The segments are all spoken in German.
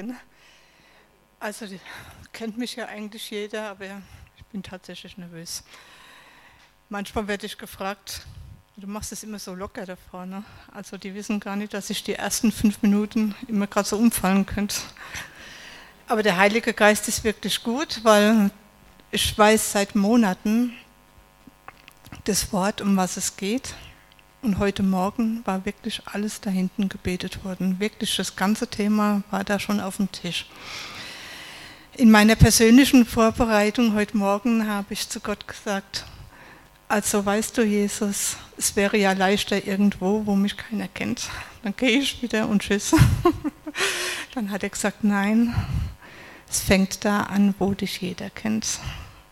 Morgen. Also kennt mich ja eigentlich jeder, aber ich bin tatsächlich nervös. Manchmal werde ich gefragt, du machst es immer so locker da vorne. Also die wissen gar nicht, dass ich die ersten fünf Minuten immer gerade so umfallen könnte. Aber der Heilige Geist ist wirklich gut, weil ich weiß seit Monaten das Wort, um was es geht. Und heute Morgen war wirklich alles da hinten gebetet worden. Wirklich das ganze Thema war da schon auf dem Tisch. In meiner persönlichen Vorbereitung heute Morgen habe ich zu Gott gesagt, also weißt du, Jesus, es wäre ja leichter irgendwo, wo mich keiner kennt. Dann gehe ich wieder und tschüss. Dann hat er gesagt, nein, es fängt da an, wo dich jeder kennt.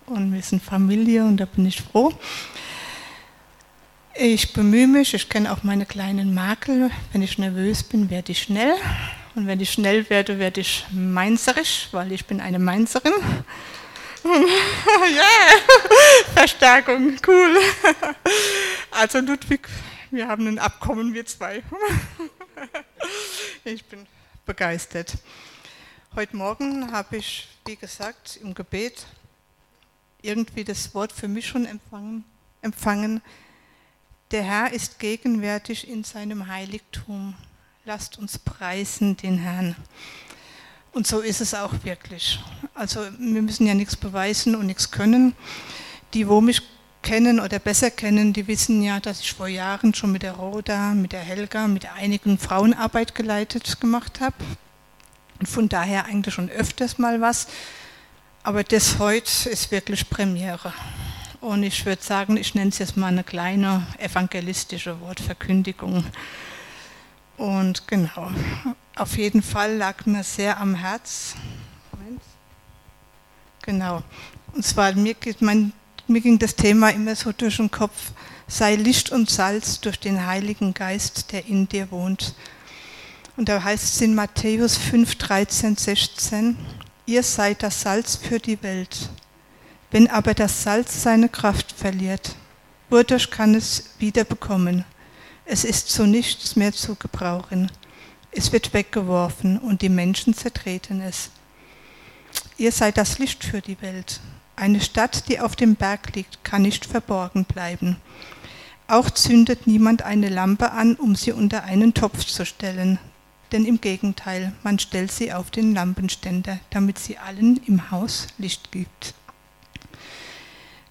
Und wir sind Familie und da bin ich froh. Ich bemühe mich, ich kenne auch meine kleinen Makel. Wenn ich nervös bin, werde ich schnell. Und wenn ich schnell werde, werde ich mainzerisch, weil ich bin eine Mainzerin. ja, Verstärkung, cool. Also Ludwig, wir haben ein Abkommen, wir zwei. ich bin begeistert. Heute Morgen habe ich, wie gesagt, im Gebet irgendwie das Wort für mich schon empfangen. empfangen der Herr ist gegenwärtig in seinem Heiligtum. Lasst uns preisen den Herrn. Und so ist es auch wirklich. Also wir müssen ja nichts beweisen und nichts können. Die, wo mich kennen oder besser kennen, die wissen ja, dass ich vor Jahren schon mit der Roda, mit der Helga, mit einigen Frauenarbeit geleitet gemacht habe. Und von daher eigentlich schon öfters mal was. Aber das heute ist wirklich Premiere. Und ich würde sagen, ich nenne es jetzt mal eine kleine evangelistische Wortverkündigung. Und genau, auf jeden Fall lag mir sehr am Herz. Moment. Genau. Und zwar, mir, mein, mir ging das Thema immer so durch den Kopf, sei Licht und Salz durch den Heiligen Geist, der in dir wohnt. Und da heißt es in Matthäus 5, 13, 16, ihr seid das Salz für die Welt. Wenn aber das Salz seine Kraft verliert, wodurch kann es wieder bekommen? Es ist zu nichts mehr zu gebrauchen. Es wird weggeworfen und die Menschen zertreten es. Ihr seid das Licht für die Welt. Eine Stadt, die auf dem Berg liegt, kann nicht verborgen bleiben. Auch zündet niemand eine Lampe an, um sie unter einen Topf zu stellen. Denn im Gegenteil, man stellt sie auf den Lampenständer, damit sie allen im Haus Licht gibt.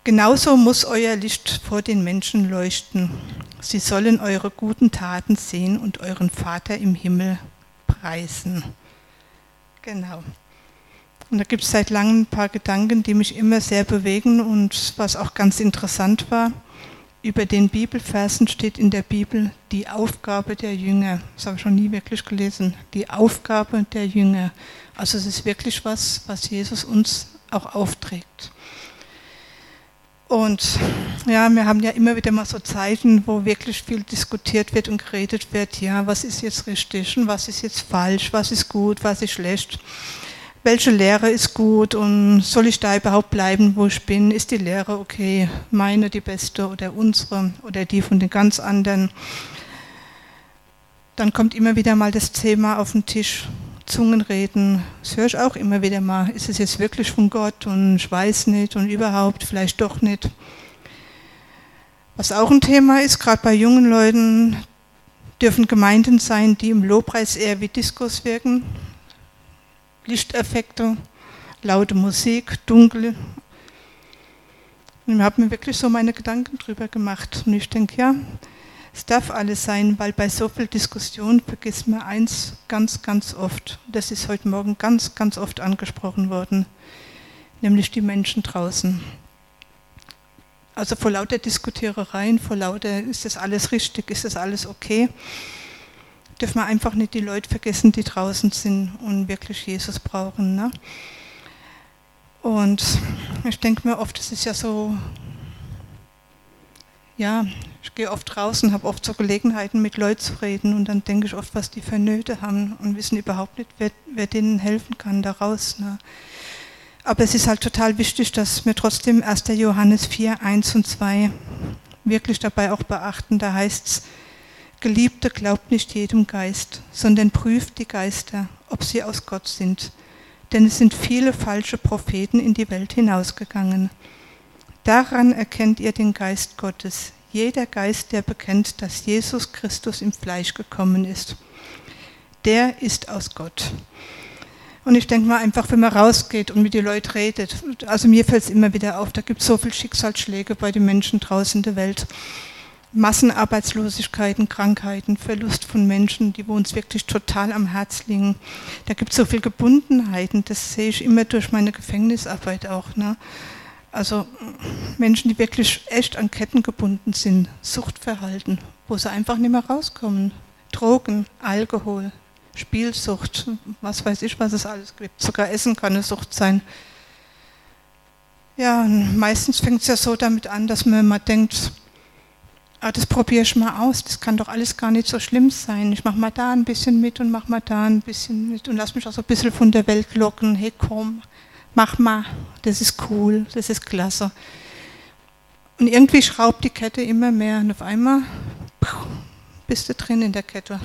Genauso muss euer Licht vor den Menschen leuchten. Sie sollen eure guten Taten sehen und euren Vater im Himmel preisen. Genau. Und da gibt es seit langem ein paar Gedanken, die mich immer sehr bewegen und was auch ganz interessant war. Über den Bibelversen steht in der Bibel die Aufgabe der Jünger. Das habe ich schon nie wirklich gelesen. Die Aufgabe der Jünger. Also es ist wirklich was, was Jesus uns auch aufträgt. Und ja, wir haben ja immer wieder mal so Zeiten, wo wirklich viel diskutiert wird und geredet wird, ja, was ist jetzt richtig und was ist jetzt falsch, was ist gut, was ist schlecht, welche Lehre ist gut und soll ich da überhaupt bleiben, wo ich bin, ist die Lehre okay, meine die beste oder unsere oder die von den ganz anderen. Dann kommt immer wieder mal das Thema auf den Tisch, Zungenreden, das höre ich auch immer wieder mal. Ist es jetzt wirklich von Gott und ich weiß nicht und überhaupt vielleicht doch nicht. Was auch ein Thema ist, gerade bei jungen Leuten, dürfen Gemeinden sein, die im Lobpreis eher wie Diskurs wirken. Lichteffekte, laute Musik, dunkel. Und ich habe mir wirklich so meine Gedanken drüber gemacht. Und ich denke, ja, es darf alles sein, weil bei so viel Diskussion vergisst man eins ganz, ganz oft. Das ist heute Morgen ganz, ganz oft angesprochen worden, nämlich die Menschen draußen. Also vor lauter Diskutierereien, vor lauter, ist das alles richtig, ist das alles okay, dürfen wir einfach nicht die Leute vergessen, die draußen sind und wirklich Jesus brauchen. Ne? Und ich denke mir oft, es ist ja so ja, ich gehe oft draußen, habe oft so Gelegenheiten, mit Leuten zu reden und dann denke ich oft, was die für Nöte haben und wissen überhaupt nicht, wer, wer denen helfen kann daraus. Ne? Aber es ist halt total wichtig, dass wir trotzdem 1. Johannes 4, 1 und 2 wirklich dabei auch beachten. Da heißt es, Geliebte, glaubt nicht jedem Geist, sondern prüft die Geister, ob sie aus Gott sind. Denn es sind viele falsche Propheten in die Welt hinausgegangen. Daran erkennt ihr den Geist Gottes. Jeder Geist, der bekennt, dass Jesus Christus im Fleisch gekommen ist, der ist aus Gott. Und ich denke mal einfach, wenn man rausgeht und mit den Leuten redet, also mir fällt es immer wieder auf, da gibt es so viele Schicksalsschläge bei den Menschen draußen in der Welt. Massenarbeitslosigkeiten, Krankheiten, Verlust von Menschen, die wo uns wirklich total am Herz liegen. Da gibt es so viel Gebundenheiten, das sehe ich immer durch meine Gefängnisarbeit auch. Ne? Also Menschen, die wirklich echt an Ketten gebunden sind, Suchtverhalten, wo sie einfach nicht mehr rauskommen. Drogen, Alkohol, Spielsucht, was weiß ich, was es alles gibt. Sogar Essen kann eine Sucht sein. Ja, meistens fängt es ja so damit an, dass man mal denkt, ah, das probiere ich mal aus, das kann doch alles gar nicht so schlimm sein. Ich mache mal da ein bisschen mit und mache mal da ein bisschen mit und lass mich auch so ein bisschen von der Welt locken. Hey, komm, mach mal, das ist cool, das ist klasse. Und irgendwie schraubt die Kette immer mehr und auf einmal bist du drin in der Kette.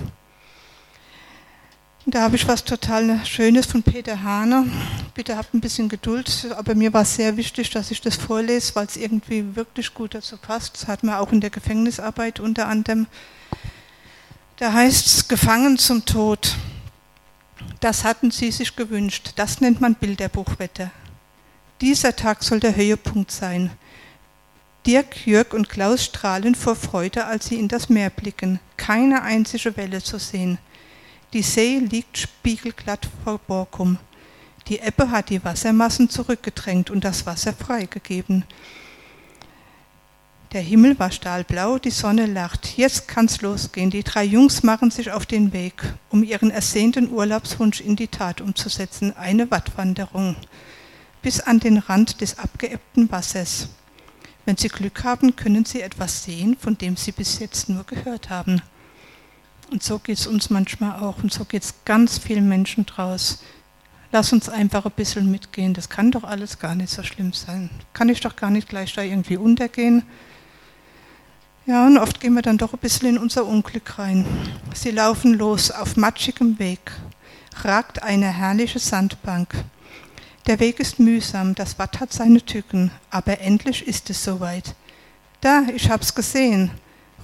Da habe ich was total Schönes von Peter Hahner. Bitte habt ein bisschen Geduld, aber mir war es sehr wichtig, dass ich das vorlese, weil es irgendwie wirklich gut dazu passt. Das hat man auch in der Gefängnisarbeit unter anderem. Da heißt es, gefangen zum Tod. Das hatten sie sich gewünscht. Das nennt man Bilderbuchwetter. Dieser Tag soll der Höhepunkt sein. Dirk, Jörg und Klaus strahlen vor Freude, als sie in das Meer blicken. Keine einzige Welle zu sehen. Die See liegt spiegelglatt vor Borkum. Die Ebbe hat die Wassermassen zurückgedrängt und das Wasser freigegeben. Der Himmel war stahlblau, die Sonne lacht. Jetzt kann's losgehen. Die drei Jungs machen sich auf den Weg, um ihren ersehnten Urlaubswunsch in die Tat umzusetzen. Eine Wattwanderung bis an den Rand des abgeebbten Wassers. Wenn sie Glück haben, können sie etwas sehen, von dem sie bis jetzt nur gehört haben. Und so geht es uns manchmal auch und so geht es ganz vielen Menschen draus. Lass uns einfach ein bisschen mitgehen. Das kann doch alles gar nicht so schlimm sein. Kann ich doch gar nicht gleich da irgendwie untergehen. Ja, und oft gehen wir dann doch ein bisschen in unser Unglück rein. Sie laufen los auf matschigem Weg. Ragt eine herrliche Sandbank. Der Weg ist mühsam, das Watt hat seine Tücken, aber endlich ist es soweit. Da, ich hab's gesehen,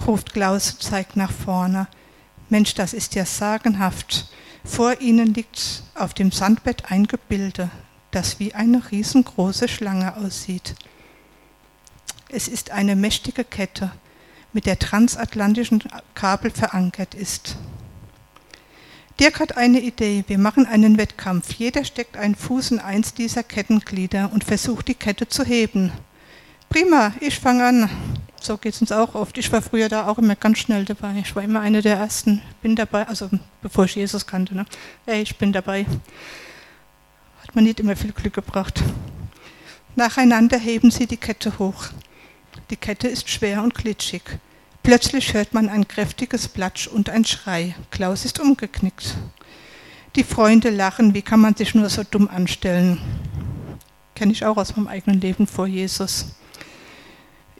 ruft Klaus und zeigt nach vorne. Mensch, das ist ja sagenhaft. Vor ihnen liegt auf dem Sandbett ein Gebilde, das wie eine riesengroße Schlange aussieht. Es ist eine mächtige Kette, mit der transatlantischen Kabel verankert ist. Dirk hat eine Idee. Wir machen einen Wettkampf. Jeder steckt einen Fuß in eins dieser Kettenglieder und versucht die Kette zu heben. Prima, ich fange an. So geht es uns auch oft. Ich war früher da auch immer ganz schnell dabei. Ich war immer eine der Ersten. Bin dabei, also bevor ich Jesus kannte. Ne? Hey, ich bin dabei. Hat man nicht immer viel Glück gebracht. Nacheinander heben sie die Kette hoch. Die Kette ist schwer und glitschig. Plötzlich hört man ein kräftiges Platsch und ein Schrei. Klaus ist umgeknickt. Die Freunde lachen, wie kann man sich nur so dumm anstellen? Kenne ich auch aus meinem eigenen Leben vor Jesus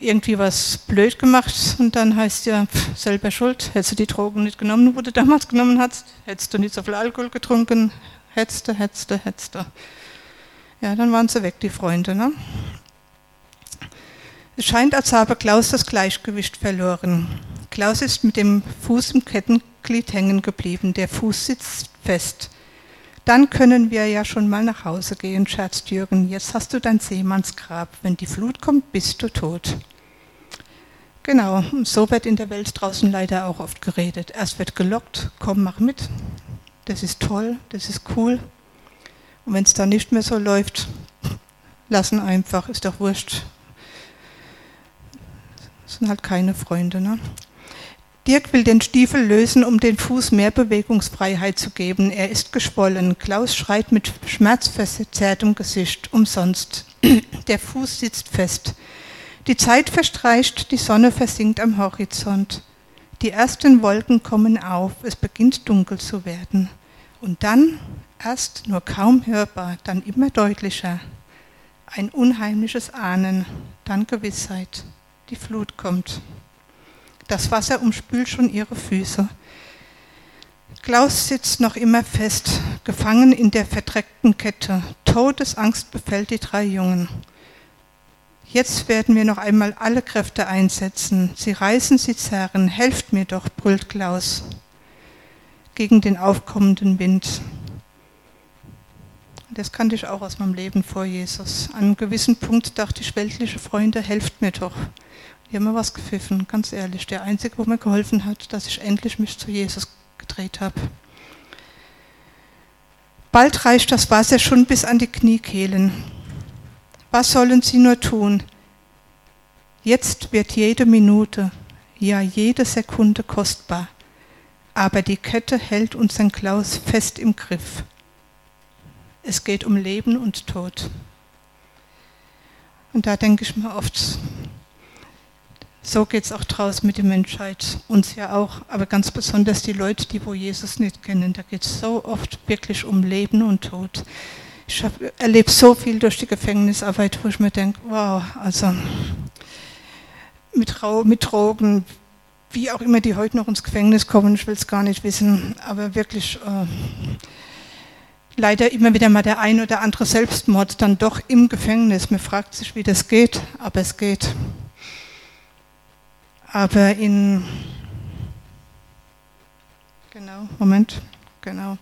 irgendwie was blöd gemacht und dann heißt ja, pff, selber schuld, hättest du die Drogen nicht genommen, wo du damals genommen hast, hättest du nicht so viel Alkohol getrunken, hättest du, hättest du, hättest du. Ja, dann waren sie weg, die Freunde. Ne? Es scheint, als habe Klaus das Gleichgewicht verloren. Klaus ist mit dem Fuß im Kettenglied hängen geblieben, der Fuß sitzt fest. Dann können wir ja schon mal nach Hause gehen, scherzt Jürgen. Jetzt hast du dein Seemannsgrab. Wenn die Flut kommt, bist du tot. Genau, so wird in der Welt draußen leider auch oft geredet. Erst wird gelockt, komm, mach mit. Das ist toll, das ist cool. Und wenn es dann nicht mehr so läuft, lassen einfach, ist doch wurscht. Das sind halt keine Freunde. Ne? Dirk will den Stiefel lösen, um den Fuß mehr Bewegungsfreiheit zu geben. Er ist geschwollen. Klaus schreit mit schmerzverzerrtem Gesicht. Umsonst. Der Fuß sitzt fest. Die Zeit verstreicht, die Sonne versinkt am Horizont. Die ersten Wolken kommen auf, es beginnt dunkel zu werden. Und dann, erst nur kaum hörbar, dann immer deutlicher, ein unheimliches Ahnen, dann Gewissheit. Die Flut kommt. Das Wasser umspült schon ihre Füße. Klaus sitzt noch immer fest, gefangen in der verdreckten Kette. Todesangst befällt die drei Jungen. Jetzt werden wir noch einmal alle Kräfte einsetzen. Sie reißen, sie zerren. Helft mir doch, brüllt Klaus gegen den aufkommenden Wind. Das kannte ich auch aus meinem Leben vor Jesus. An einem gewissen Punkt dachte ich, weltliche Freunde, helft mir doch. Die haben mir was gepfiffen, ganz ehrlich. Der Einzige, wo mir geholfen hat, dass ich endlich mich zu Jesus gedreht habe. Bald reicht das Wasser schon bis an die Kniekehlen. Was sollen sie nur tun? Jetzt wird jede Minute, ja jede Sekunde kostbar, aber die Kette hält unseren Klaus fest im Griff. Es geht um Leben und Tod. Und da denke ich mir oft, so geht es auch draußen mit der Menschheit, uns ja auch, aber ganz besonders die Leute, die wo Jesus nicht kennen. Da geht es so oft wirklich um Leben und Tod. Ich erlebe so viel durch die Gefängnisarbeit, wo ich mir denke, wow, also mit, mit Drogen, wie auch immer die heute noch ins Gefängnis kommen, ich will es gar nicht wissen, aber wirklich äh, leider immer wieder mal der ein oder andere Selbstmord dann doch im Gefängnis. Man fragt sich, wie das geht, aber es geht. Aber in, genau, Moment, genau,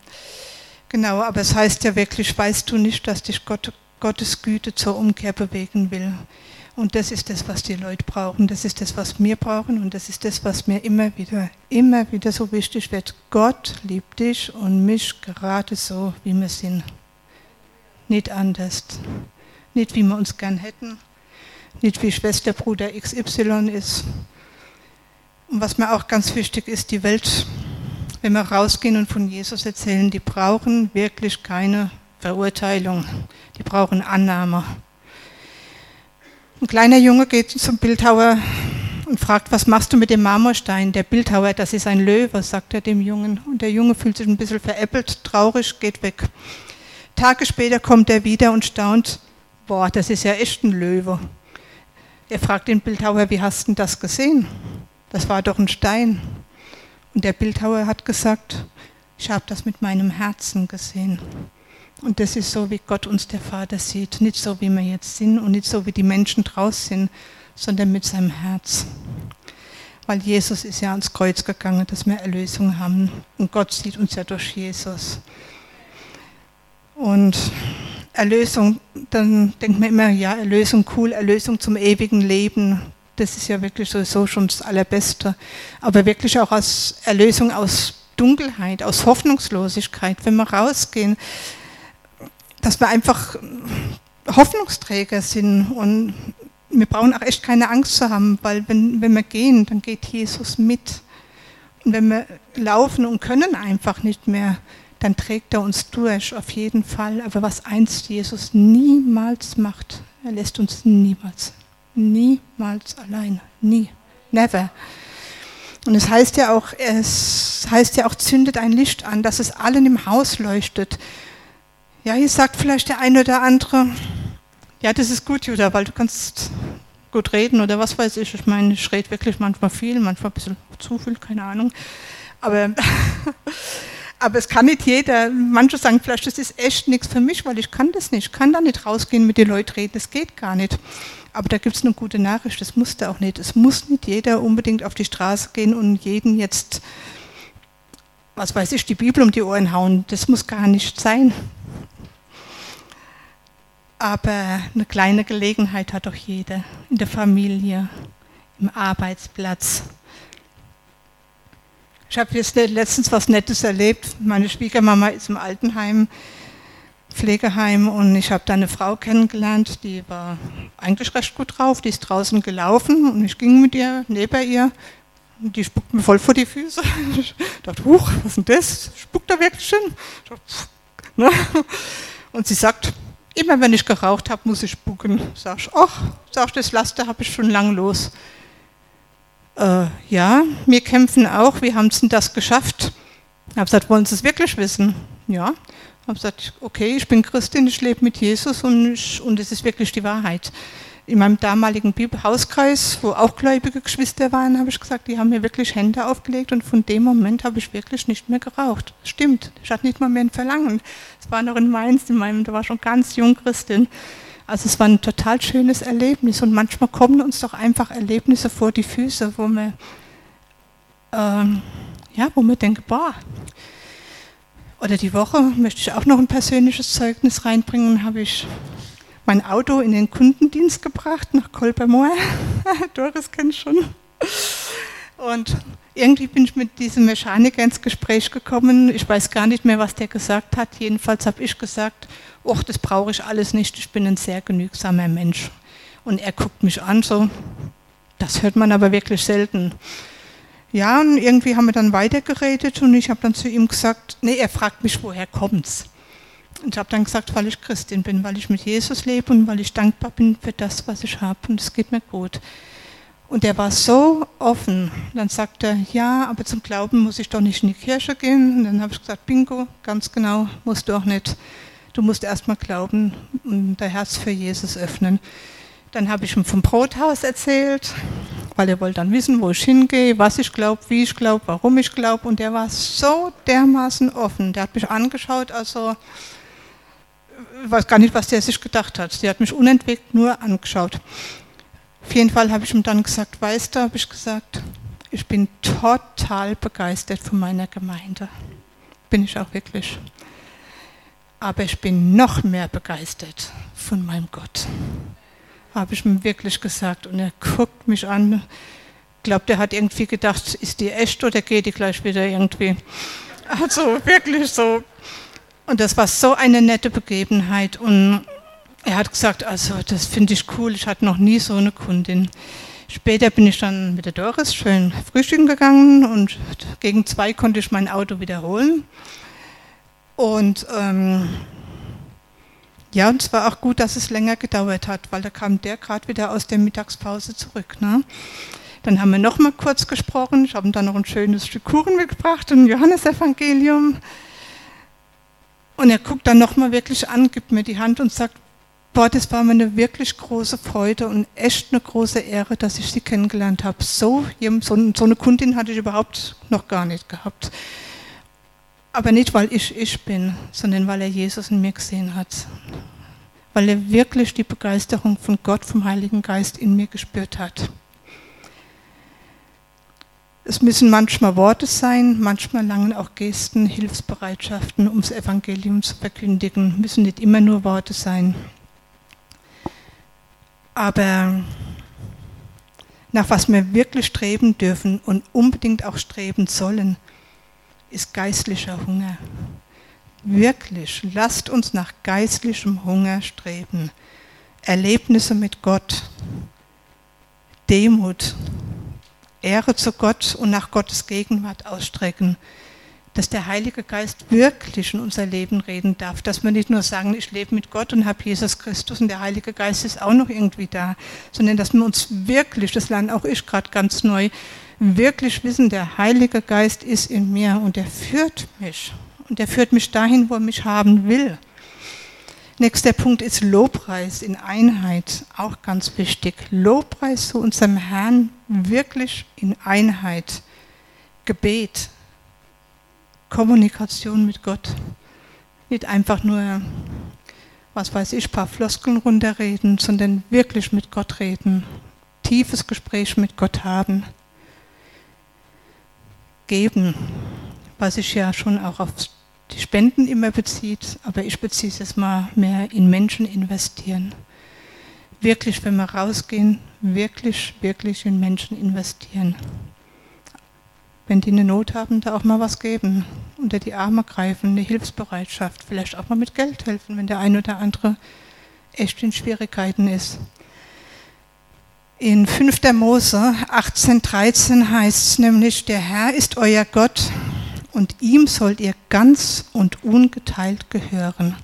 genau, aber es heißt ja wirklich, weißt du nicht, dass dich Gott, Gottes Güte zur Umkehr bewegen will. Und das ist das, was die Leute brauchen, das ist das, was wir brauchen und das ist das, was mir immer wieder, immer wieder so wichtig wird. Gott liebt dich und mich gerade so, wie wir sind. Nicht anders. Nicht, wie wir uns gern hätten. Nicht, wie Schwester, Bruder XY ist und was mir auch ganz wichtig ist, die Welt, wenn wir rausgehen und von Jesus erzählen, die brauchen wirklich keine Verurteilung, die brauchen Annahme. Ein kleiner Junge geht zum Bildhauer und fragt, was machst du mit dem Marmorstein? Der Bildhauer, das ist ein Löwe, sagt er dem Jungen. Und der Junge fühlt sich ein bisschen veräppelt, traurig, geht weg. Tage später kommt er wieder und staunt, boah, das ist ja echt ein Löwe. Er fragt den Bildhauer, wie hast du das gesehen? das war doch ein Stein. Und der Bildhauer hat gesagt, ich habe das mit meinem Herzen gesehen. Und das ist so, wie Gott uns der Vater sieht. Nicht so, wie wir jetzt sind und nicht so, wie die Menschen draußen sind, sondern mit seinem Herz. Weil Jesus ist ja ans Kreuz gegangen, dass wir Erlösung haben. Und Gott sieht uns ja durch Jesus. Und Erlösung, dann denkt man immer, ja, Erlösung cool, Erlösung zum ewigen Leben. Das ist ja wirklich sowieso schon das Allerbeste. Aber wirklich auch als Erlösung aus Dunkelheit, aus Hoffnungslosigkeit, wenn wir rausgehen, dass wir einfach Hoffnungsträger sind und wir brauchen auch echt keine Angst zu haben, weil wenn, wenn wir gehen, dann geht Jesus mit. Und wenn wir laufen und können einfach nicht mehr, dann trägt er uns durch, auf jeden Fall. Aber was einst Jesus niemals macht, er lässt uns niemals niemals allein. Nie. Never. Und es heißt ja auch, es heißt ja auch, zündet ein Licht an, dass es allen im Haus leuchtet. Ja, hier sagt vielleicht der eine oder andere, ja, das ist gut, Judah, weil du kannst gut reden oder was weiß ich. Ich meine, ich rede wirklich manchmal viel, manchmal ein bisschen zu viel, keine Ahnung. Aber, aber es kann nicht jeder. Manche sagen vielleicht, das ist echt nichts für mich, weil ich kann das nicht. Ich kann da nicht rausgehen mit den Leuten reden, das geht gar nicht. Aber da gibt es eine gute Nachricht, das musste auch nicht. Es muss nicht jeder unbedingt auf die Straße gehen und jeden jetzt, was weiß ich, die Bibel um die Ohren hauen. Das muss gar nicht sein. Aber eine kleine Gelegenheit hat doch jeder in der Familie, im Arbeitsplatz. Ich habe jetzt letztens was Nettes erlebt. Meine Schwiegermama ist im Altenheim Pflegeheim und ich habe da eine Frau kennengelernt, die war eigentlich recht gut drauf, die ist draußen gelaufen und ich ging mit ihr neben ihr und die spuckt mir voll vor die Füße. Ich dachte, huch, was ist denn das? Spuckt da wirklich schön? Ne? Und sie sagt, immer wenn ich geraucht habe, muss ich spucken. Sag ich, ach, sag ich, das Laster habe ich schon lang los. Äh, ja, wir kämpfen auch, wie haben Sie das geschafft? Ich habe gesagt, wollen Sie es wirklich wissen? Ja, habe gesagt, okay, ich bin Christin, ich lebe mit Jesus und, ich, und es ist wirklich die Wahrheit. In meinem damaligen Hauskreis, wo auch gläubige Geschwister waren, habe ich gesagt, die haben mir wirklich Hände aufgelegt und von dem Moment habe ich wirklich nicht mehr geraucht. Stimmt, ich hatte nicht mal mehr ein Verlangen. Es war noch in Mainz, in meinem, da war schon ganz jung Christin. Also es war ein total schönes Erlebnis und manchmal kommen uns doch einfach Erlebnisse vor die Füße, wo wir, ähm, ja, wo wir denken, boah, oder die Woche möchte ich auch noch ein persönliches Zeugnis reinbringen, habe ich mein Auto in den Kundendienst gebracht nach Kolbermoor. Doris kennt schon. Und irgendwie bin ich mit diesem Mechaniker ins Gespräch gekommen. Ich weiß gar nicht mehr, was der gesagt hat. Jedenfalls habe ich gesagt, ach, das brauche ich alles nicht, ich bin ein sehr genügsamer Mensch. Und er guckt mich an, so, das hört man aber wirklich selten. Ja, und irgendwie haben wir dann weitergeredet und ich habe dann zu ihm gesagt, nee, er fragt mich, woher kommt's? Und ich habe dann gesagt, weil ich Christin bin, weil ich mit Jesus lebe und weil ich dankbar bin für das, was ich habe und es geht mir gut. Und er war so offen. Dann sagte er, ja, aber zum Glauben muss ich doch nicht in die Kirche gehen. Und dann habe ich gesagt, bingo, ganz genau, musst du auch nicht. Du musst erst mal glauben und dein Herz für Jesus öffnen. Dann habe ich ihm vom Brothaus erzählt, weil er wollte dann wissen, wo ich hingehe, was ich glaube, wie ich glaube, warum ich glaube. Und er war so dermaßen offen. Der hat mich angeschaut, also weiß gar nicht, was der sich gedacht hat. Der hat mich unentwegt nur angeschaut. Auf jeden Fall habe ich ihm dann gesagt, weißt du, habe ich gesagt, ich bin total begeistert von meiner Gemeinde. Bin ich auch wirklich. Aber ich bin noch mehr begeistert von meinem Gott. Habe ich ihm wirklich gesagt. Und er guckt mich an. Ich glaube, der hat irgendwie gedacht, ist die echt oder geht die gleich wieder irgendwie? Also wirklich so und das war so eine nette Begebenheit. Und er hat gesagt, also das finde ich cool, ich hatte noch nie so eine Kundin. Später bin ich dann mit der Doris schön frühstücken gegangen und gegen zwei konnte ich mein Auto wiederholen. Und ähm, ja, und es war auch gut, dass es länger gedauert hat, weil da kam der gerade wieder aus der Mittagspause zurück. Ne? Dann haben wir noch mal kurz gesprochen. Ich habe ihm dann noch ein schönes Stück Kuchen mitgebracht, ein Johannesevangelium. Und er guckt dann nochmal wirklich an, gibt mir die Hand und sagt, boah, das war mir eine wirklich große Freude und echt eine große Ehre, dass ich Sie kennengelernt habe. So, so eine Kundin hatte ich überhaupt noch gar nicht gehabt. Aber nicht, weil ich ich bin, sondern weil er Jesus in mir gesehen hat. Weil er wirklich die Begeisterung von Gott, vom Heiligen Geist in mir gespürt hat. Es müssen manchmal Worte sein, manchmal langen auch Gesten, Hilfsbereitschaften, um das Evangelium zu verkündigen. Müssen nicht immer nur Worte sein. Aber nach was wir wirklich streben dürfen und unbedingt auch streben sollen, ist geistlicher Hunger. Wirklich, lasst uns nach geistlichem Hunger streben. Erlebnisse mit Gott, Demut, Ehre zu Gott und nach Gottes Gegenwart ausstrecken, dass der Heilige Geist wirklich in unser Leben reden darf, dass wir nicht nur sagen, ich lebe mit Gott und habe Jesus Christus und der Heilige Geist ist auch noch irgendwie da, sondern dass wir uns wirklich, das lerne auch ich gerade ganz neu, wirklich wissen, der Heilige Geist ist in mir und er führt mich und er führt mich dahin, wo er mich haben will. Nächster Punkt ist Lobpreis in Einheit, auch ganz wichtig. Lobpreis zu unserem Herrn wirklich in Einheit. Gebet, Kommunikation mit Gott. Nicht einfach nur, was weiß ich, paar Floskeln runterreden, sondern wirklich mit Gott reden. Tiefes Gespräch mit Gott haben. Geben, was ich ja schon auch aufs die Spenden immer bezieht, aber ich beziehe es jetzt mal mehr in Menschen investieren. Wirklich, wenn wir rausgehen, wirklich, wirklich in Menschen investieren. Wenn die eine Not haben, da auch mal was geben, unter die Arme greifen, eine Hilfsbereitschaft, vielleicht auch mal mit Geld helfen, wenn der eine oder andere echt in Schwierigkeiten ist. In 5. Mose 18,13 heißt es nämlich, der Herr ist euer Gott, und ihm sollt ihr ganz und ungeteilt gehören.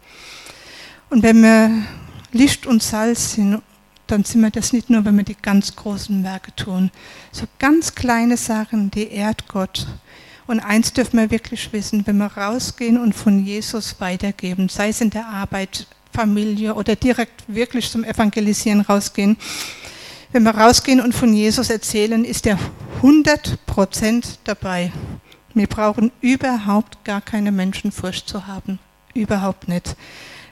Und wenn wir Licht und Salz sind, dann sind wir das nicht nur, wenn wir die ganz großen Werke tun. So ganz kleine Sachen, die ehrt Gott. Und eins dürfen wir wirklich wissen, wenn wir rausgehen und von Jesus weitergeben, sei es in der Arbeit, Familie oder direkt wirklich zum Evangelisieren rausgehen. Wenn wir rausgehen und von Jesus erzählen, ist er 100% dabei. Wir brauchen überhaupt gar keine Menschenfurcht zu haben. Überhaupt nicht.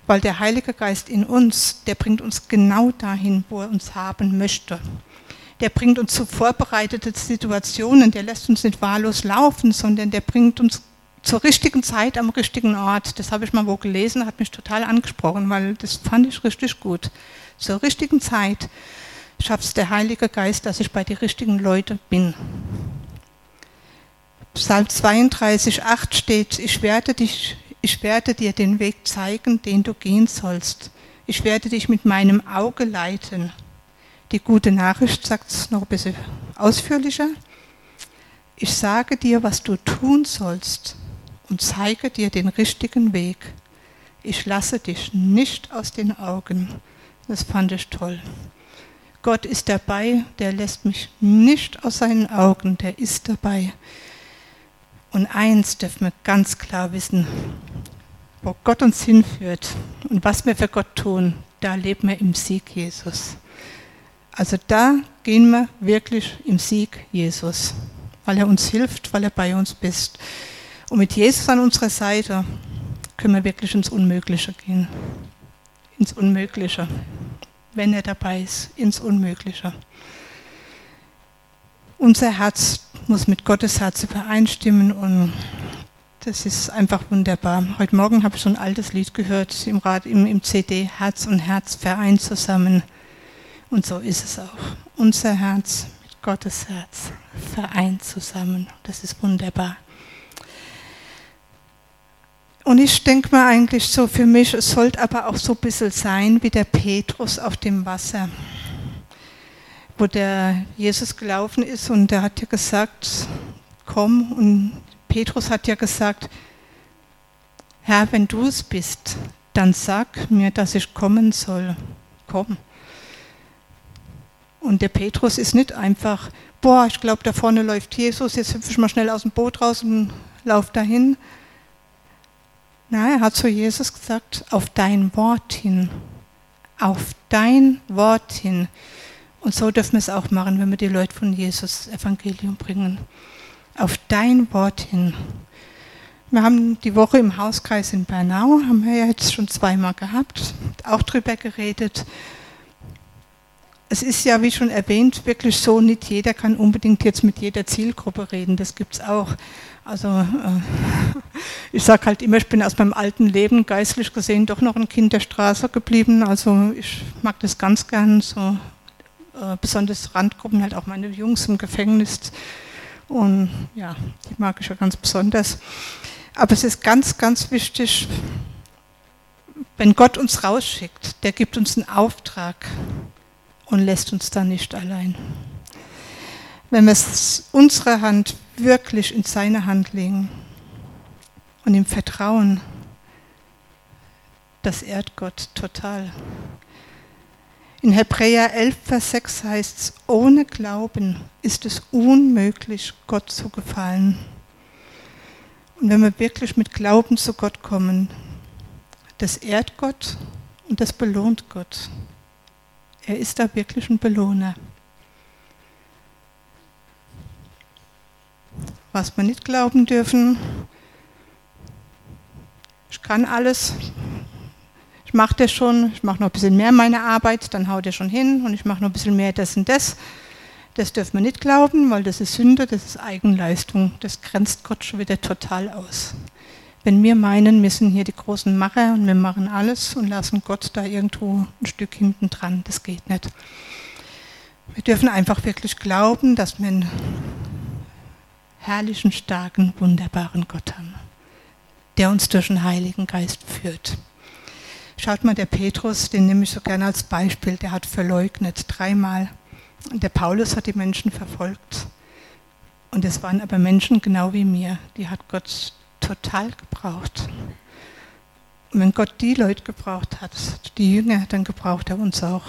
Weil der Heilige Geist in uns, der bringt uns genau dahin, wo er uns haben möchte. Der bringt uns zu vorbereiteten Situationen, der lässt uns nicht wahllos laufen, sondern der bringt uns zur richtigen Zeit am richtigen Ort. Das habe ich mal wo gelesen, hat mich total angesprochen, weil das fand ich richtig gut. Zur richtigen Zeit schafft es der Heilige Geist, dass ich bei den richtigen Leuten bin. Psalm 32, 8 steht, ich werde, dich, ich werde dir den Weg zeigen, den du gehen sollst. Ich werde dich mit meinem Auge leiten. Die gute Nachricht sagt es noch ein bisschen ausführlicher. Ich sage dir, was du tun sollst und zeige dir den richtigen Weg. Ich lasse dich nicht aus den Augen. Das fand ich toll. Gott ist dabei, der lässt mich nicht aus seinen Augen, der ist dabei. Und eins dürfen wir ganz klar wissen, wo Gott uns hinführt und was wir für Gott tun, da leben wir im Sieg Jesus. Also da gehen wir wirklich im Sieg Jesus, weil er uns hilft, weil er bei uns ist. Und mit Jesus an unserer Seite können wir wirklich ins Unmögliche gehen. Ins Unmögliche wenn er dabei ist, ins Unmögliche. Unser Herz muss mit Gottes Herz übereinstimmen und das ist einfach wunderbar. Heute Morgen habe ich so ein altes Lied gehört im, Rad, im, im CD, Herz und Herz vereint zusammen. Und so ist es auch. Unser Herz mit Gottes Herz vereint zusammen. Das ist wunderbar. Und ich denke mir eigentlich so für mich, es sollte aber auch so ein bisschen sein wie der Petrus auf dem Wasser, wo der Jesus gelaufen ist und der hat ja gesagt, komm. Und Petrus hat ja gesagt, Herr, wenn du es bist, dann sag mir, dass ich kommen soll. Komm. Und der Petrus ist nicht einfach, boah, ich glaube, da vorne läuft Jesus, jetzt hüpfe ich mal schnell aus dem Boot raus und lauf dahin, Nein, er hat zu Jesus gesagt, auf dein Wort hin. Auf dein Wort hin. Und so dürfen wir es auch machen, wenn wir die Leute von Jesus Evangelium bringen. Auf dein Wort hin. Wir haben die Woche im Hauskreis in Bernau, haben wir ja jetzt schon zweimal gehabt, auch drüber geredet. Es ist ja, wie schon erwähnt, wirklich so, nicht jeder kann unbedingt jetzt mit jeder Zielgruppe reden, das gibt es auch. Also äh, ich sage halt immer, ich bin aus meinem alten Leben geistlich gesehen doch noch ein Kind der Straße geblieben. Also ich mag das ganz gern, so äh, besonders Randgruppen, halt auch meine Jungs im Gefängnis. Und ja, die mag ich ja ganz besonders. Aber es ist ganz, ganz wichtig, wenn Gott uns rausschickt, der gibt uns einen Auftrag und lässt uns dann nicht allein. Wenn wir unsere Hand wirklich in seine Hand legen und im Vertrauen, das ehrt Gott total. In Hebräer 11, Vers 6 heißt es, ohne Glauben ist es unmöglich, Gott zu gefallen. Und wenn wir wirklich mit Glauben zu Gott kommen, das ehrt Gott und das belohnt Gott. Er ist da wirklich ein Belohner. was wir nicht glauben dürfen. Ich kann alles. Ich mache das schon, ich mache noch ein bisschen mehr meine Arbeit, dann haut er schon hin und ich mache noch ein bisschen mehr das und das. Das dürfen wir nicht glauben, weil das ist Sünde, das ist Eigenleistung. Das grenzt Gott schon wieder total aus. Wenn wir meinen, wir sind hier die großen Macher und wir machen alles und lassen Gott da irgendwo ein Stück hinten dran, das geht nicht. Wir dürfen einfach wirklich glauben, dass wir herrlichen, starken, wunderbaren Gott haben, der uns durch den Heiligen Geist führt. Schaut mal, der Petrus, den nehme ich so gerne als Beispiel, der hat verleugnet dreimal. Und der Paulus hat die Menschen verfolgt. Und es waren aber Menschen genau wie mir, die hat Gott total gebraucht. Und wenn Gott die Leute gebraucht hat, die Jünger, dann gebraucht er uns auch.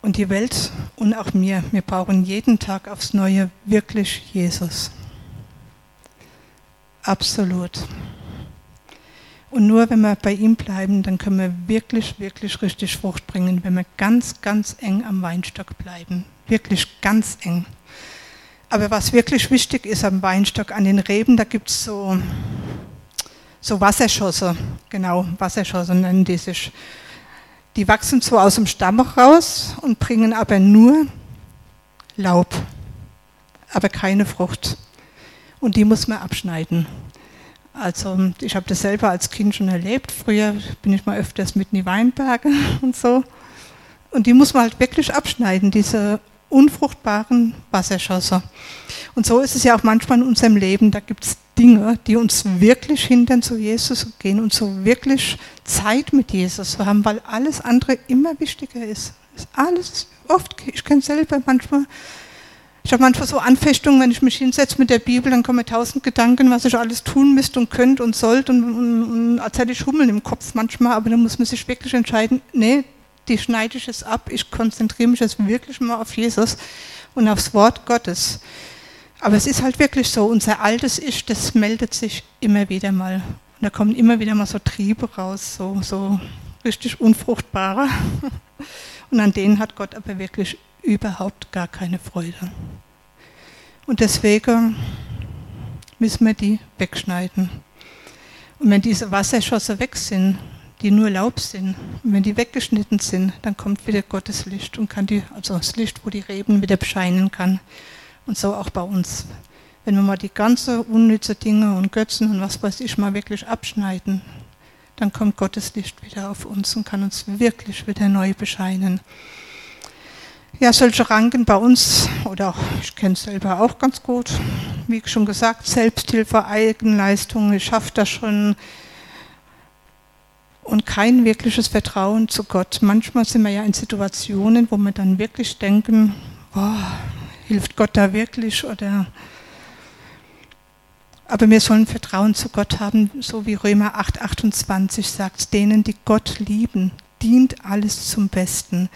Und die Welt und auch mir, wir brauchen jeden Tag aufs Neue wirklich Jesus. Absolut. Und nur wenn wir bei ihm bleiben, dann können wir wirklich, wirklich richtig Frucht bringen, wenn wir ganz, ganz eng am Weinstock bleiben. Wirklich ganz eng. Aber was wirklich wichtig ist am Weinstock, an den Reben, da gibt es so, so Wasserschosse, genau, Wasserschosse nennen die sich. Die wachsen so aus dem Stamm raus und bringen aber nur Laub, aber keine Frucht. Und die muss man abschneiden. Also ich habe das selber als Kind schon erlebt. Früher bin ich mal öfters mit in die Weinberge und so. Und die muss man halt wirklich abschneiden, diese unfruchtbaren Wasserschosse. Und so ist es ja auch manchmal in unserem Leben. Da gibt es Dinge, die uns wirklich hindern, zu Jesus gehen und so wirklich Zeit mit Jesus zu haben, weil alles andere immer wichtiger ist. Alles oft, ich kenne selber manchmal ich habe manchmal so Anfechtungen, wenn ich mich hinsetze mit der Bibel, dann kommen mir tausend Gedanken, was ich alles tun müsste und könnte und sollte und, und, und als hätte ich Hummeln im Kopf manchmal, aber dann muss man sich wirklich entscheiden, nee, die schneide ich es ab, ich konzentriere mich jetzt wirklich mal auf Jesus und aufs Wort Gottes. Aber es ist halt wirklich so, unser altes Ich, das meldet sich immer wieder mal. Und da kommen immer wieder mal so Triebe raus, so, so richtig unfruchtbare. Und an denen hat Gott aber wirklich überhaupt gar keine Freude. Und deswegen müssen wir die wegschneiden. Und wenn diese Wasserschosse weg sind, die nur Laub sind, und wenn die weggeschnitten sind, dann kommt wieder Gottes Licht und kann die, also das Licht, wo die Reben wieder bescheinen kann. Und so auch bei uns. Wenn wir mal die ganze unnütze Dinge und Götzen und was weiß ich mal wirklich abschneiden, dann kommt Gottes Licht wieder auf uns und kann uns wirklich wieder neu bescheinen. Ja, solche Ranken bei uns, oder ich kenne es selber auch ganz gut, wie schon gesagt, Selbsthilfe, Eigenleistung, ich schaffe das schon und kein wirkliches Vertrauen zu Gott. Manchmal sind wir ja in Situationen, wo wir dann wirklich denken, boah, hilft Gott da wirklich oder aber wir sollen Vertrauen zu Gott haben, so wie Römer 8, 28 sagt, denen, die Gott lieben, dient alles zum Besten.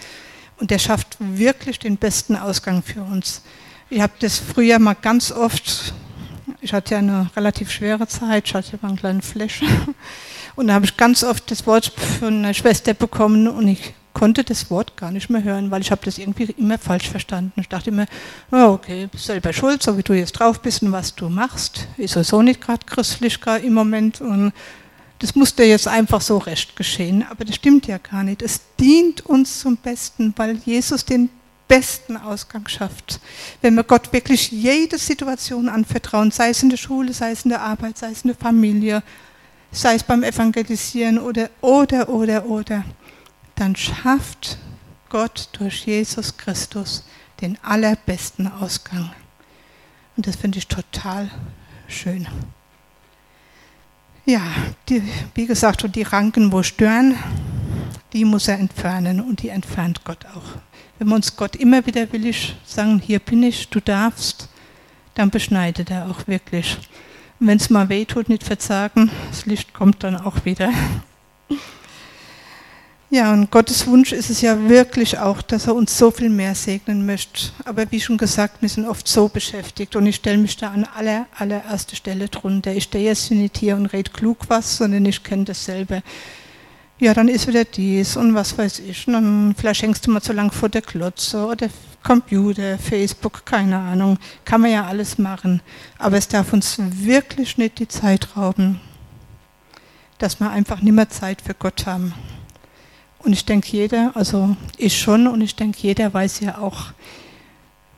Und der schafft wirklich den besten Ausgang für uns. Ich habe das früher mal ganz oft, ich hatte ja eine relativ schwere Zeit, ich hatte mal einen kleinen Flash. Und da habe ich ganz oft das Wort von einer Schwester bekommen und ich konnte das Wort gar nicht mehr hören, weil ich habe das irgendwie immer falsch verstanden. Ich dachte immer, okay, bist selber schuld, so wie du jetzt drauf bist und was du machst. Ist sowieso nicht gerade christlich im Moment und das muss dir jetzt einfach so recht geschehen. Aber das stimmt ja gar nicht. Es dient uns zum Besten, weil Jesus den besten Ausgang schafft. Wenn wir Gott wirklich jede Situation anvertrauen, sei es in der Schule, sei es in der Arbeit, sei es in der Familie, sei es beim Evangelisieren oder, oder, oder, oder, dann schafft Gott durch Jesus Christus den allerbesten Ausgang. Und das finde ich total schön. Ja, die, wie gesagt, und die Ranken, wo stören, die muss er entfernen und die entfernt Gott auch. Wenn wir uns Gott immer wieder willig sagen, hier bin ich, du darfst, dann beschneidet er auch wirklich. Und wenn es mal weh tut, nicht verzagen, das Licht kommt dann auch wieder. Ja, und Gottes Wunsch ist es ja wirklich auch, dass er uns so viel mehr segnen möchte. Aber wie schon gesagt, wir sind oft so beschäftigt und ich stelle mich da an aller, allererste Stelle drunter. Ich stehe jetzt nicht hier und rede klug was, sondern ich kenne dasselbe. Ja, dann ist wieder dies und was weiß ich. Und dann vielleicht hängst du mal so lang vor der Klotze oder Computer, Facebook, keine Ahnung. Kann man ja alles machen. Aber es darf uns wirklich nicht die Zeit rauben, dass wir einfach nicht mehr Zeit für Gott haben. Und ich denke, jeder, also ich schon, und ich denke, jeder weiß ja auch,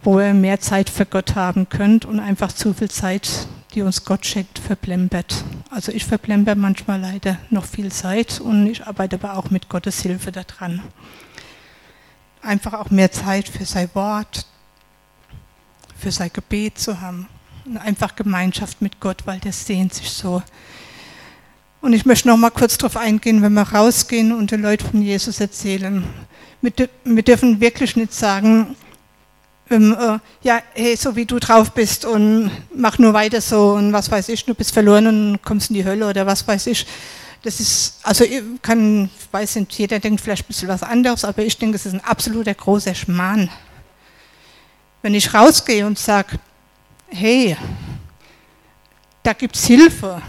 wo ihr mehr Zeit für Gott haben könnt und einfach zu viel Zeit, die uns Gott schenkt, verplempert. Also ich verplemper manchmal leider noch viel Zeit und ich arbeite aber auch mit Gottes Hilfe daran. Einfach auch mehr Zeit für sein Wort, für sein Gebet zu haben und einfach Gemeinschaft mit Gott, weil der sehnt sich so und ich möchte noch mal kurz darauf eingehen, wenn wir rausgehen und den Leuten von Jesus erzählen. Wir, dürfen wirklich nicht sagen, ähm, äh, ja, hey, so wie du drauf bist und mach nur weiter so und was weiß ich, du bist verloren und kommst in die Hölle oder was weiß ich. Das ist, also ich kann, ich weiß nicht, jeder denkt vielleicht ein bisschen was anderes, aber ich denke, es ist ein absoluter großer Schmarrn. Wenn ich rausgehe und sage, hey, da gibt es Hilfe,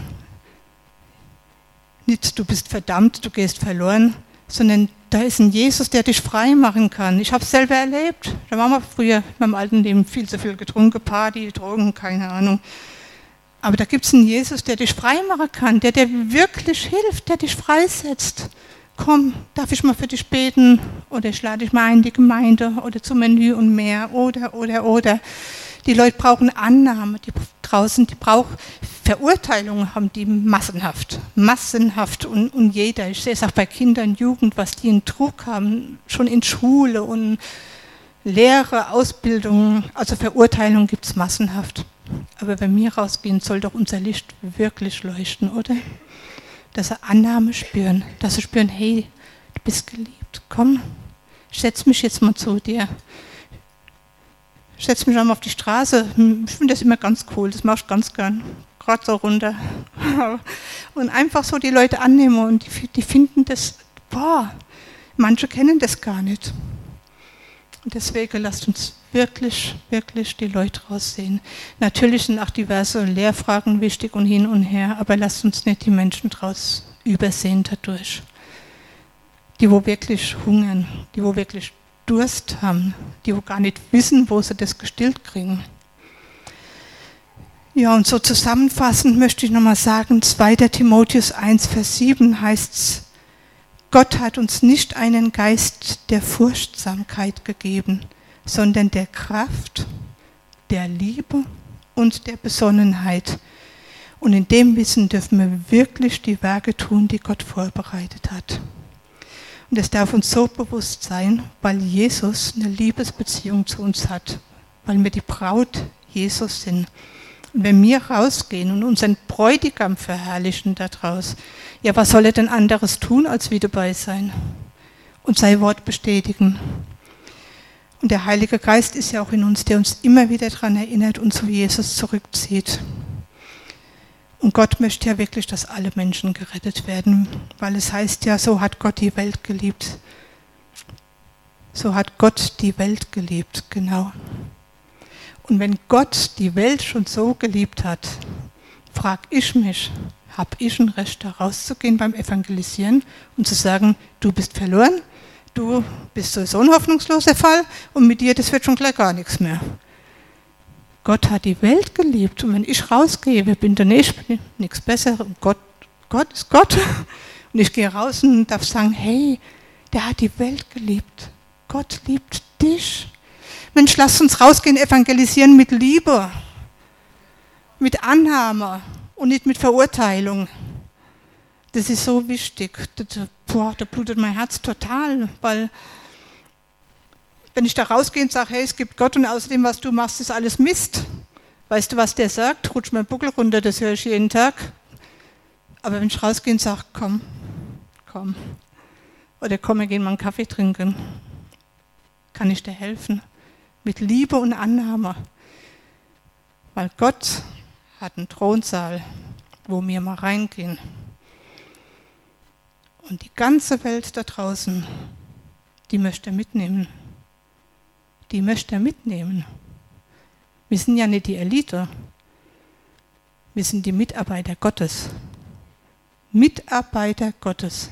Nicht du bist verdammt, du gehst verloren, sondern da ist ein Jesus, der dich frei machen kann. Ich habe es selber erlebt. Da waren wir früher beim alten Leben viel zu viel getrunken, Party, Drogen, keine Ahnung. Aber da gibt es einen Jesus, der dich frei machen kann, der dir wirklich hilft, der dich freisetzt. Komm, darf ich mal für dich beten? Oder ich lade dich mal in die Gemeinde oder zum Menü und mehr. Oder, oder, oder. Die Leute brauchen Annahme, die draußen, die brauchen Verurteilungen, haben die massenhaft, massenhaft und, und jeder. Ich sehe es auch bei Kindern, Jugend, was die in Druck haben, schon in Schule und Lehre, Ausbildung, also Verurteilung gibt es massenhaft. Aber wenn wir rausgehen, soll doch unser Licht wirklich leuchten, oder? Dass sie Annahme spüren, dass sie spüren, hey, du bist geliebt, komm, setz mich jetzt mal zu dir. Setz mich einmal auf die Straße. Ich finde das immer ganz cool, das mache ich ganz gern. Gerade so runter. Und einfach so die Leute annehmen und die, die finden das, boah, manche kennen das gar nicht. Und deswegen lasst uns wirklich, wirklich die Leute raussehen. Natürlich sind auch diverse Lehrfragen wichtig und hin und her, aber lasst uns nicht die Menschen draus übersehen dadurch. Die, wo wirklich hungern, die, wo wirklich Durst haben, die wo gar nicht wissen, wo sie das gestillt kriegen. Ja, und so zusammenfassend möchte ich nochmal sagen, 2. Timotheus 1, Vers 7 heißt es, Gott hat uns nicht einen Geist der Furchtsamkeit gegeben, sondern der Kraft, der Liebe und der Besonnenheit. Und in dem Wissen dürfen wir wirklich die Werke tun, die Gott vorbereitet hat. Und es darf uns so bewusst sein, weil Jesus eine Liebesbeziehung zu uns hat, weil wir die Braut Jesus sind. Und wenn wir rausgehen und unseren Bräutigam verherrlichen daraus, ja, was soll er denn anderes tun, als wie dabei sein und sein Wort bestätigen? Und der Heilige Geist ist ja auch in uns, der uns immer wieder daran erinnert und zu Jesus zurückzieht. Und Gott möchte ja wirklich, dass alle Menschen gerettet werden, weil es heißt ja, so hat Gott die Welt geliebt. So hat Gott die Welt geliebt, genau. Und wenn Gott die Welt schon so geliebt hat, frage ich mich, habe ich ein Recht, da rauszugehen beim Evangelisieren und zu sagen, du bist verloren, du bist sowieso ein hoffnungsloser Fall und mit dir, das wird schon gleich gar nichts mehr. Gott hat die Welt geliebt und wenn ich rausgehe, wer bin denn ich? Bin nichts Besseres. Gott, Gott ist Gott. Und ich gehe raus und darf sagen, hey, der hat die Welt geliebt. Gott liebt dich. Mensch, lasst uns rausgehen, evangelisieren mit Liebe, mit Annahme und nicht mit Verurteilung. Das ist so wichtig. Das, boah, da blutet mein Herz total, weil wenn ich da rausgehe und sage, hey, es gibt Gott und außerdem, was du machst, ist alles Mist. Weißt du, was der sagt? Rutsch mein Buckel runter, das höre ich jeden Tag. Aber wenn ich rausgehe und sage, komm, komm, oder komm, wir gehen mal einen Kaffee trinken, kann ich dir helfen mit Liebe und Annahme. Weil Gott hat einen Thronsaal, wo wir mal reingehen. Und die ganze Welt da draußen, die möchte mitnehmen. Die möchte er mitnehmen. Wir sind ja nicht die Elite. Wir sind die Mitarbeiter Gottes. Mitarbeiter Gottes.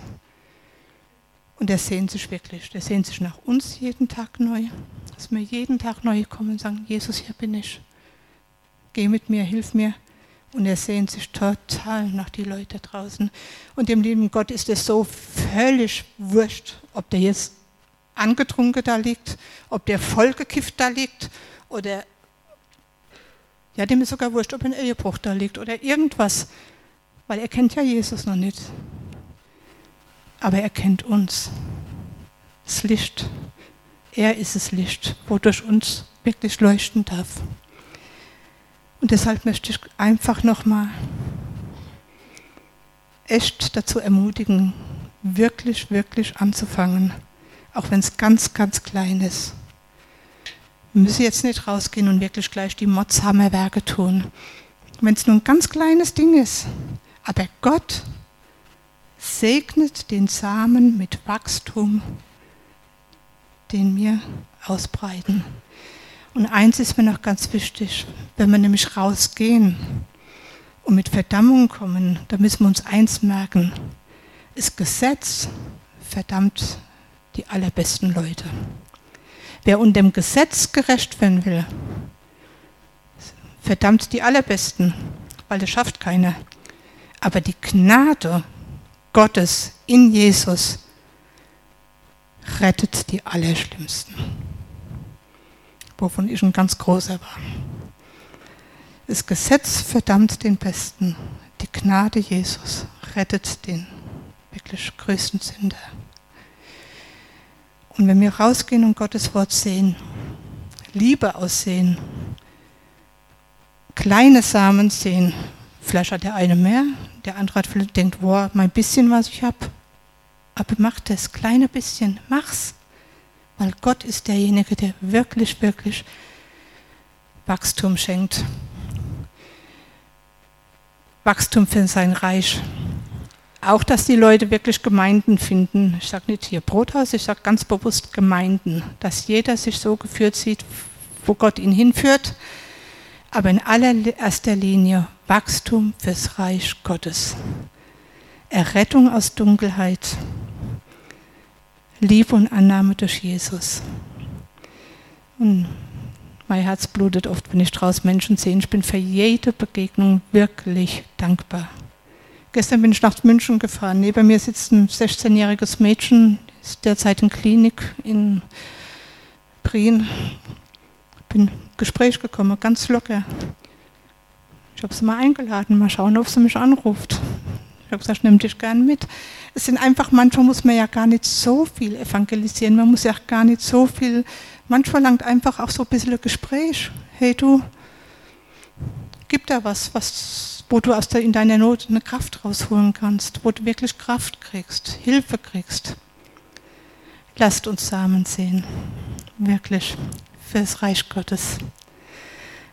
Und er sehnt sich wirklich, der sehnt sich nach uns jeden Tag neu, dass wir jeden Tag neu kommen und sagen, Jesus, hier bin ich. Geh mit mir, hilf mir. Und er sehnt sich total nach die Leute draußen. Und dem lieben Gott ist es so völlig wurscht, ob der jetzt angetrunken da liegt, ob der vollgekifft da liegt oder ja, dem ist sogar wurscht, ob ein Ehebruch da liegt oder irgendwas, weil er kennt ja Jesus noch nicht aber er kennt uns. Das Licht. Er ist das Licht, wodurch uns wirklich leuchten darf. Und deshalb möchte ich einfach nochmal echt dazu ermutigen, wirklich, wirklich anzufangen, auch wenn es ganz, ganz klein ist. Wir müssen jetzt nicht rausgehen und wirklich gleich die Motzhammerwerke tun, wenn es nur ein ganz kleines Ding ist. Aber Gott segnet den Samen mit Wachstum, den wir ausbreiten. Und eins ist mir noch ganz wichtig, wenn wir nämlich rausgehen und mit Verdammung kommen, da müssen wir uns eins merken. Das Gesetz verdammt die allerbesten Leute. Wer unter dem Gesetz gerecht werden will, verdammt die allerbesten, weil das schafft keiner. Aber die Gnade Gottes in Jesus rettet die Allerschlimmsten, wovon ich ein ganz großer war. Das Gesetz verdammt den Besten, die Gnade Jesus rettet den wirklich größten Sünder. Und wenn wir rausgehen und Gottes Wort sehen, Liebe aussehen, kleine Samen sehen, vielleicht hat der eine mehr, der andere hat denkt, boah, mein bisschen, was ich habe, aber mach das kleine bisschen, mach's, weil Gott ist derjenige, der wirklich, wirklich Wachstum schenkt. Wachstum für sein Reich. Auch, dass die Leute wirklich Gemeinden finden. Ich sage nicht hier Brothaus, ich sage ganz bewusst Gemeinden. Dass jeder sich so geführt sieht, wo Gott ihn hinführt. Aber in allererster Linie Wachstum fürs Reich Gottes. Errettung aus Dunkelheit. Liebe und Annahme durch Jesus. Und mein Herz blutet oft, wenn ich draußen Menschen sehe. Ich bin für jede Begegnung wirklich dankbar. Gestern bin ich nach München gefahren. Neben mir sitzt ein 16-jähriges Mädchen, ist derzeit in Klinik in Prien. Bin Gespräch gekommen, ganz locker. Ich habe sie mal eingeladen, mal schauen, ob sie mich anruft. Ich habe gesagt, ich nehme dich gern mit. Es sind einfach, manchmal muss man ja gar nicht so viel evangelisieren, man muss ja gar nicht so viel, manchmal langt einfach auch so ein bisschen Gespräch. Hey du, gib da was, was wo du aus der, in deiner Not eine Kraft rausholen kannst, wo du wirklich Kraft kriegst, Hilfe kriegst. Lasst uns Samen sehen, wirklich, für das Reich Gottes.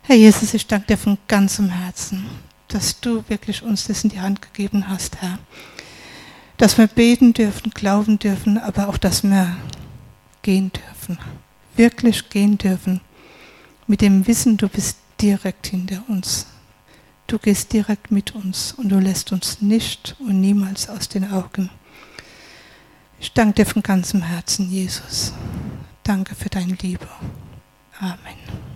Herr Jesus, ich danke dir von ganzem Herzen, dass du wirklich uns das in die Hand gegeben hast, Herr. Dass wir beten dürfen, glauben dürfen, aber auch, dass wir gehen dürfen, wirklich gehen dürfen, mit dem Wissen, du bist direkt hinter uns. Du gehst direkt mit uns und du lässt uns nicht und niemals aus den Augen. Ich danke dir von ganzem Herzen, Jesus. Danke für deine Liebe. Amen.